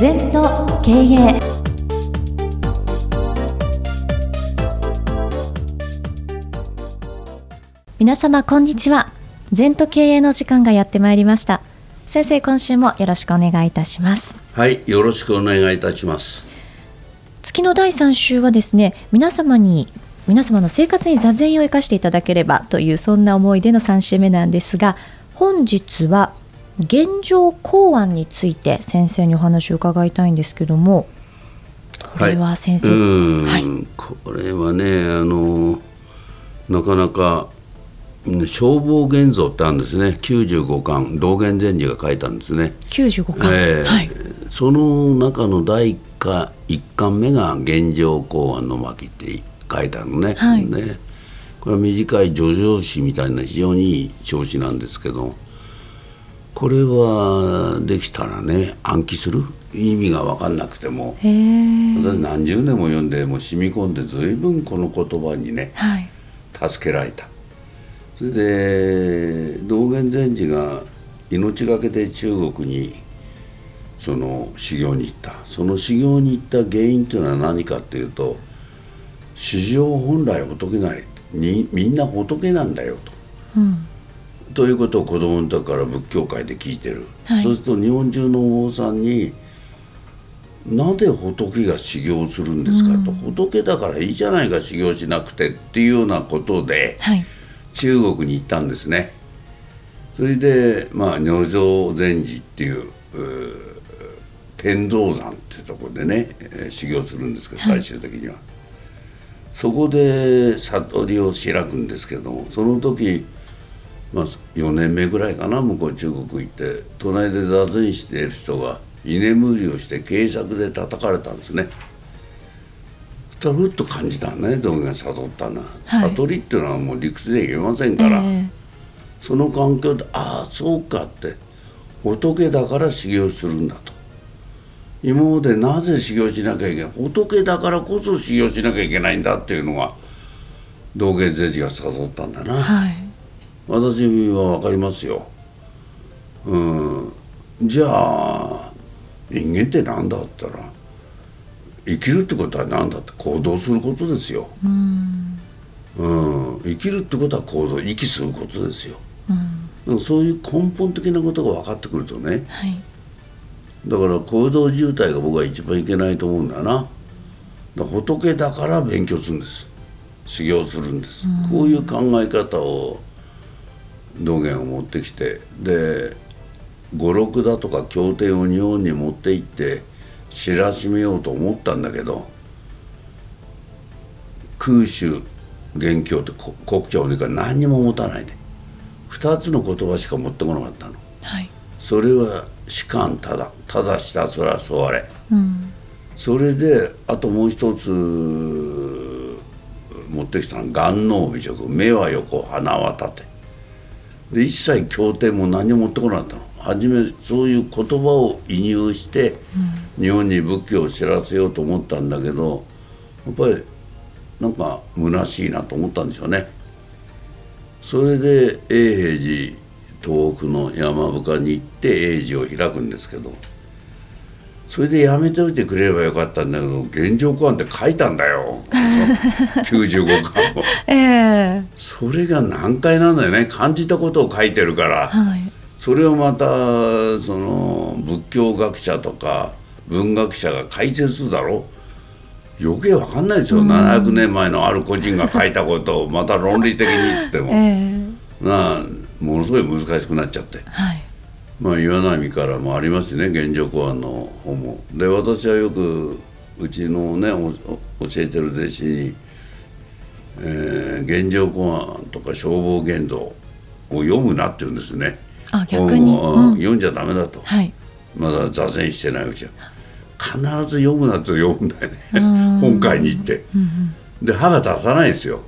全と経営皆様こんにちは。全と経営の時間がやってまいりました。先生今週もよろしくお願いいたします。はいよろしくお願いいたします。月の第3週はですね皆様に皆様の生活に座禅を生かしていただければというそんな思いでの3週目なんですが本日は現状公安について先生にお話を伺いたいんですけどもこれは先生、はい、はい、これはねあのなかなか消防現像ってあるんですね。95巻道元禅師が書いたんですね。95巻、えー、はい、その中の第1巻 ,1 巻目が「現状公安の巻」って書いてあるのね,、はい、ね。これは短い叙情詩みたいな非常にいい調子なんですけどこれはできたらね暗記する？意味が分かんなくても。私何十年も読んでもう染み込んで随分この言葉にね、はい、助けられた。それで道元禅師が命がけで中国にその修行に行った。その修行に行った原因というのは何かっていうと史上本来仏なりにみんな仏なんだよと。うんということを子供の時から仏教界で聞いてる、はい、そうすると日本中のお坊さんに「なぜ仏が修行するんですか?」と、うん「仏だからいいじゃないか修行しなくて」っていうようなことで、はい、中国に行ったんですね。それで、まあ、如上禅師っていう天道山っていうところでね修行するんですけど最終的には、はい、そこで悟りを開くんですけどもその時、まあ、4年目ぐらいかな向こう中国行って。隣で座禅している人が居眠りをして警察で叩かれたんですね。たらふっと感じたね道元が悟ったな、は。い、悟りっていうのはもう理屈で言えませんから、えー、その環境でああそうかって。仏だから修行するんだと。今までなぜ修行しなきゃいけない？仏だからこそ修行しなきゃいけないんだっていうのが道元禅師が誘ったんだな、はい、私は分かりますよ。うん。じゃあ人間って何だったら生きるってことは何だって行動することですよ。うん、うん、生きるってことは行動息することですよ。うん、そういう根本的なことが分かってくるとね、はい、だから行動渋滞が僕は一番いけないと思うんだな。だ仏だから勉強するんです。修行するんです、うん、こういう考え方を道元を持ってきてで語録だとか経典を日本に持って行って知らしめようと思ったんだけど空襲元凶って国庁にか何にも持たないで。2つの言葉しか持ってこなかったの、はい、それは士官ただ。ただひたすら座れ、うん、それであともう一つ持ってきたのは眼能美食。目は横鼻は縦で一切経典も何も持ってこなかったの。初めそういう言葉を移入して、日本に仏教を知らせようと思ったんだけどやっぱりなんか虚しいなと思ったんでしょうね。それで永平寺東北の山深に行って永寺を開くんですけどそれでやめておいてくれればよかったんだけど現状公安って書いたんだよ。95巻も、えー、それが難解なんだよね。感じたことを書いてるから、はい、それをまたその仏教学者とか文学者が解説するだろ。う余計わかんないですよ、うん、700年前のある個人が書いたことをまた論理的に言っても、えー、なものすごい難しくなっちゃって、はい、まあ岩波からもありますしね現状公安の方も。で私はよくうちのね教えてる弟子に、えー、現状公安とか消防現像を読むなって言うんですね。あ逆に、うん、読んじゃダメだと、はい、まだ座禅してないうちは。必ず読むなと読むんだよね。本会に行って、うんうん、で歯が立たないですよ、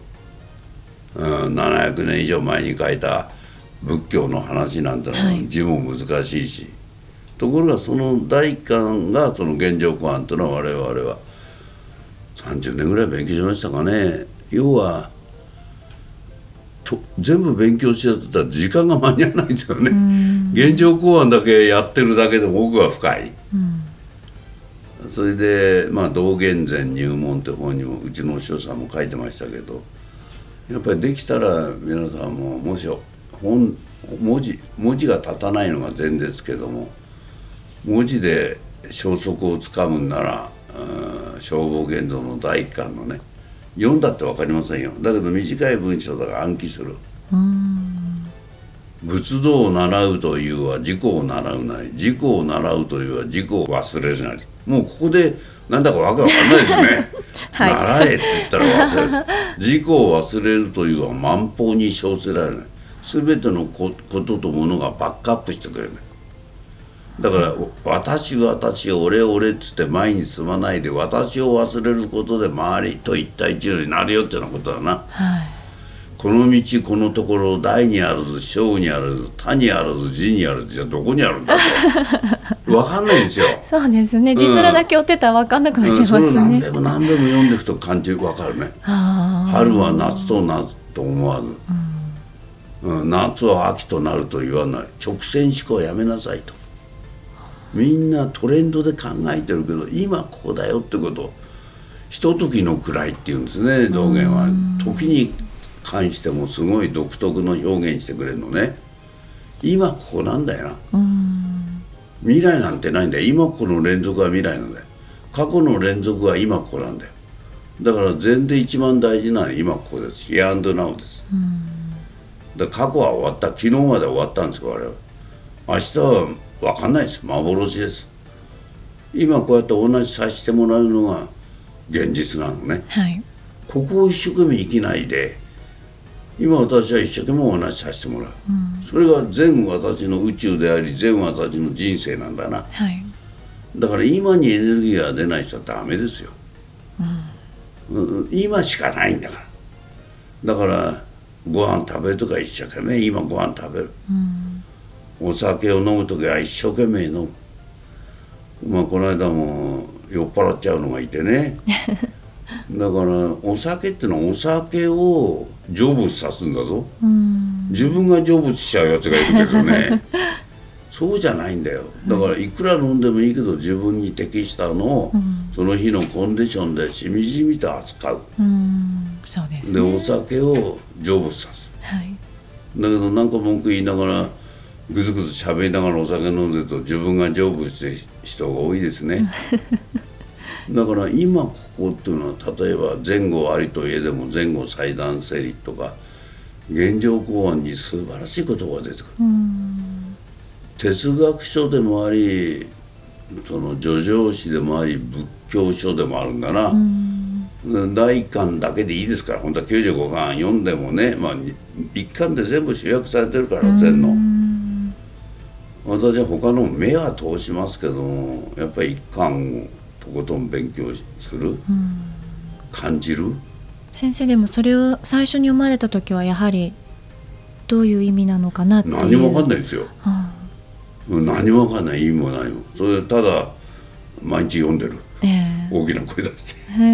うん、700年以上前に書いた仏教の話なんてのは字も難しいし、はい、ところがその第一巻がその現状公案というのは我々は30年ぐらい勉強しましたかね。要はと全部勉強しちゃってたら時間が間に合わないんですよね。現状公案だけやってるだけでも奥が深い。それでまあ道元前入門って本にもうちのお師匠さんも書いてましたけどやっぱりできたら皆さんももし本文字文字が立たないのが前ですけども文字で消息をつかむんなら消防現像の第一巻のね読んだって分かりませんよ。だけど短い文章だから暗記する。仏道を習うというは自己を習うなり自己を習うというは自己を忘れるなり。もうここでなんだかわけわかんないですよね、はい、習えって言ったら忘れる。自己を忘れるというは万法に称せられない全てのこととものがバックアップしてくれる。だから「私私俺俺」っつって前に進まないで私を忘れることで周りと一対一になるよっていうようなことだな、はい、この道このところ大にあらず小にあらず他にあらず字にあらずじゃあどこにあるんだと。分かんないんですよ。そうですね。字面だけ追ってたら分かんなくなっちゃいますね、うん、何べも何べも読んでいくと感じ分かるね。春は夏と夏と思わず、うん、夏は秋となると言わない。直線思考やめなさいと。みんなトレンドで考えてるけど今ここだよってこと。ひとときの位っていうんですね道元は。時に関してもすごい独特の表現してくれるのね。今ここなんだよな。未来なんてないんだよ。今ここの連続は未来なんだよ。過去の連続は今ここなんだよ。だから禅で一番大事なのは今ここです。Here and now ですだ過去は終わった。昨日まで終わったんです我々明日は分かんないです。幻です。今こうやって同じさせてもらうのが現実なのね、はい、ここを一生懸命生きないで今私は一生懸命同じさせてもらう、うん、それが全私の宇宙であり全私の人生なんだな、はい、だから今にエネルギーが出ない人はダメですよ、うん、今しかないんだから。だからご飯食べるとか一生懸命今ご飯食べる、うん。お酒を飲む時は一生懸命飲む。まあこの間も酔っ払っちゃうのがいてね。だからお酒ってのはお酒を成仏さすんだぞ。自分が成仏しちゃうやつがいるけどね。そうじゃないんだよ。だからいくら飲んでもいいけど自分に適したのを、その日のコンディションでしみじみと扱う。そうです、ね、でお酒を成仏さす、はい、だけどなんか文句言いながらぐずぐず喋りながらお酒飲んでると自分が成仏して人が多いですね。だから今ここっていうのは例えば前後ありといえでも前後祭壇整理とか現状公安に素晴らしい言葉が出てくる。哲学書でもありその叙情詩でもあり仏教書でもあるんだな第1巻だけでいいですから本当は95巻読んでもね、まあ、1巻で全部集約されてるから禅の。私は他の目は通しますけどもやっぱり一巻をとことん勉強する、うん、感じる？先生でもそれを最初に読まれた時はやはりどういう意味なのかなっていう。何も分かんないですよ、はあ、何も分かんない。意味も何もそれただ毎日読んでる、えー、大きな声出して。へう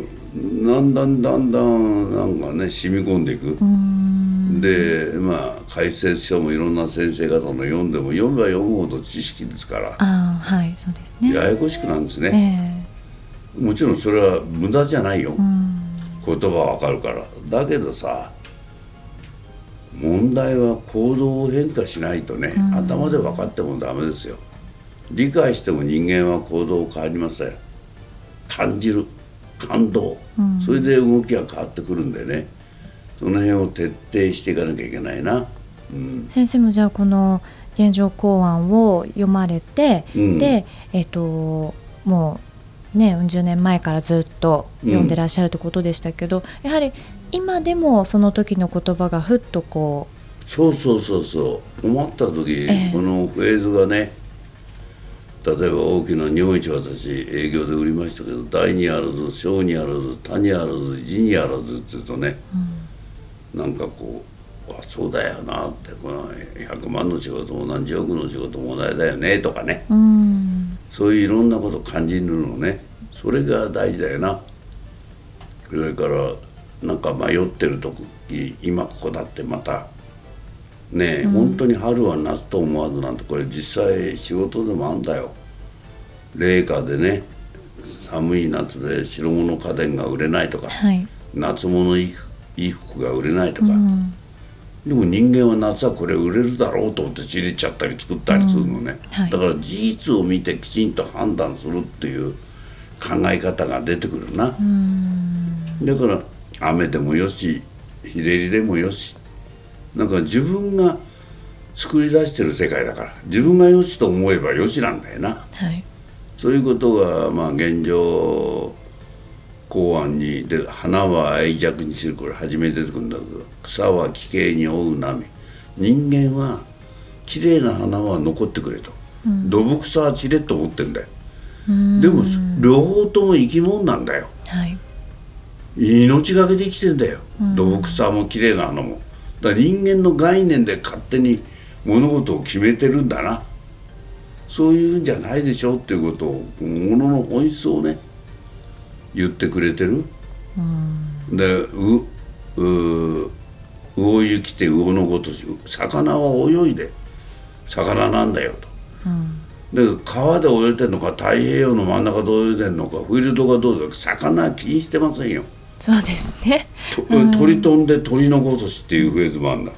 ん。だんだんだんだんなんかね染み込んでいく、うん。でまあ解説書もいろんな先生方の読んでも読めば読むほど知識ですから。あはいそうですね。ややこしくなんですね、えー、もちろんそれは無駄じゃないよ、言葉はわかるから。だけどさ問題は行動を変化しないとね、頭で分かってもダメですよ理解しても人間は行動変わりません。感じる感動、うん、それで動きが変わってくるんでね。その辺を徹底していかなきゃいけないな、うん、先生もじゃあこの現状公案を読まれて、うん、でえっ、ー、ともうねうん十年前からずっと読んでらっしゃるということでしたけど、やはり今でもその時の言葉がふっとこうそうそうそうそう。思った時、えー、このフレーズがね例えば大きな日本一私営業で売りましたけど大にあらず小にあらず他にあらず字にあらずって言うとね、うん。なんかこうあそうだよなってこの100万の仕事も何十億の仕事も同じだよねとかね、うん、そういういろんなこと感じるのね。それが大事だよな。それからなんか迷ってる時今ここだってまたねえ、うん、本当に春は夏と思わずなんてこれ実際仕事でもあんだよ。冷夏でね寒い夏で白物家電が売れないとか、はい。夏物衣服が売れないとか、うん。でも人間は夏はこれ売れるだろうと思って仕入れちゃったり作ったりするのね、はい。だから事実を見てきちんと判断するっていう考え方が出てくるな、うん。だから雨でもよし日照りでもよしなんか自分が作り出してる世界だから自分がよしと思えばよしなんだよな。はい。そういうことがまあ現状公安にで花は愛着にするこれ初めに出てくるんだけど草は奇形に覆う波。人間は綺麗な花は残ってくれと、土木草は散れと思ってんだよ、うん。でも両方とも生き物なんだよ。はい。命がけで生きてんだよ、土木草も綺麗な花もだから人間の概念で勝手に物事を決めてるんだなそういうんじゃないでしょっていうことをものの本質をね言ってくれてる、でうう魚行きて魚のごとし魚は泳いで魚なんだよと。で川で泳いでんのか太平洋の真ん中で泳いでんのかフィールドがどうだか魚は気にしてませんよ。そうですね。と鳥飛んで鳥のごとしっていうフレーズもあるんだ、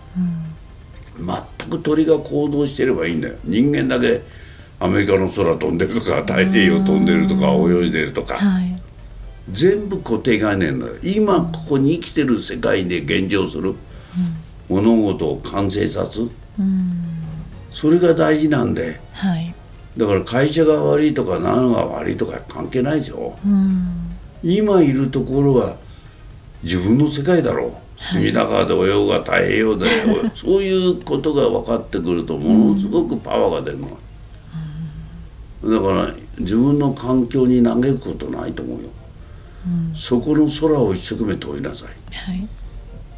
全く鳥が行動してればいいんだよ。人間だけアメリカの空飛んでるとか太平洋飛んでるとか泳いでるとかはい。全部固定概念だよ。今ここに生きてる世界で現状する。物事を完成さす。うん。それが大事なんではい。だから会社が悪いとか何が悪いとか関係ないでしょうん。今いるところは自分の世界だろう。隅田川で泳ぐが太平洋で泳ぐそういうことが分かってくるとものすごくパワーが出るの、だから自分の環境に嘆くことないと思うよ、そこの空を一生懸命問いなさい。はい。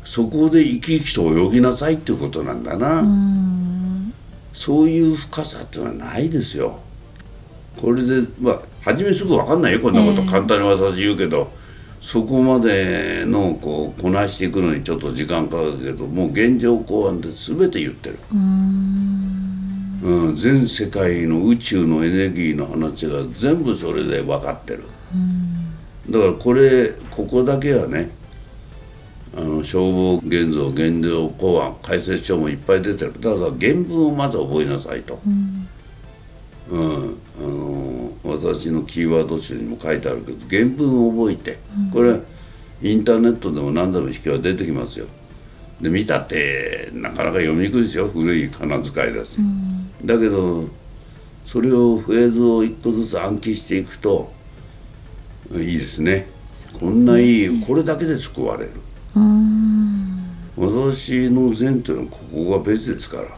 そこで生き生きと泳ぎなさいっていうことなんだな、うん。そういう深さっていうのはないですよ。これでまあ初めすぐ分かんないよ。こんなことええ。簡単に私言うけど、そこまでのこうこなしていくのにちょっと時間かかるけどもう現状公安で全て言ってる、うん。うん、全世界の宇宙のエネルギーの話が全部それで分かってる。だからこれここだけはねあの消防現像現状公安解説書もいっぱい出てる。ただ原文をまず覚えなさいと。うん、あの私のキーワード集にも書いてあるけど原文を覚えて、これインターネットでも何でも引きは出てきますよ。で見たってなかなか読みにくいですよ。古い仮名遣いだし、だけどそれをフレーズを一個ずつ暗記していくといいですね。こんないいこれだけで救われる。うん。私の善というのはここが別ですから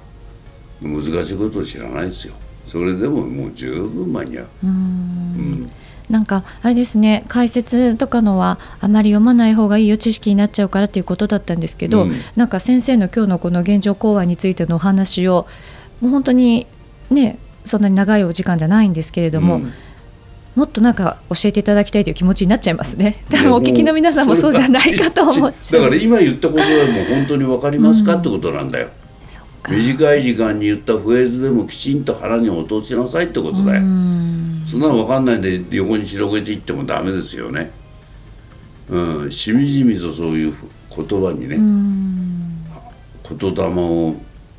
難しいことを知らないですよそれでももう十分間に合う、うん。なんかあれですね解説とかのはあまり読まない方がいいよ知識になっちゃうからっていうことだったんですけど、うん。なんか先生の今日のこの現状講話についてのお話をもう本当にねそんなに長いお時間じゃないんですけれども、うん。もっとなんか教えていただきたいという気持ちになっちゃいますね。多分お聞きの皆さんもそうじゃないかと思っちゃう。だから今言ったことはもう本当に分かりますかってことなんだよ、短い時間に言ったフレーズでもきちんと腹に落としなさいってことだよ、うん。そんなの分かんないで横に広げていってもダメですよね。うん。しみじみとそういう言葉にね、うん。言霊を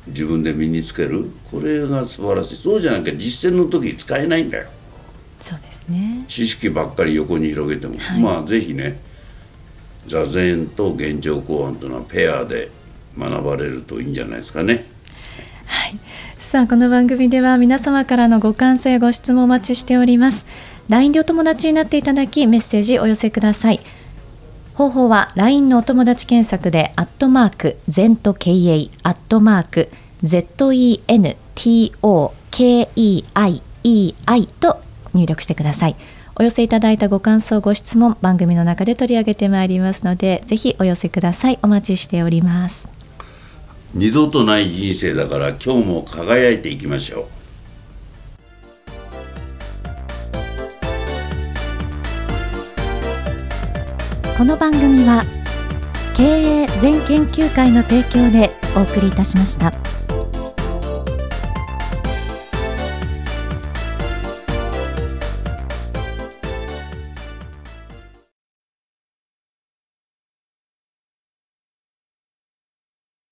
自分で身につける。これが素晴らしい。そうじゃなきゃ実践の時使えないんだよ。そうですね。知識ばっかり横に広げても、はい。まあぜひね座禅と現状公安というのはペアで学ばれるといいんじゃないですかねはい。さあこの番組では皆様からのご感想やご質問お待ちしております。LINE でお友達になっていただきメッセージお寄せください。方法は LINE のお友達検索でアットマーク ZENTOKEI アットマーク ZENTOKEIEI と入力してください。お寄せいただいたご感想ご質問番組の中で取り上げてまいりますのでぜひお寄せくださいお待ちしております。二度とない人生だから今日も輝いていきましょうこの番組は経営全研究会の提供でお送りいたしました。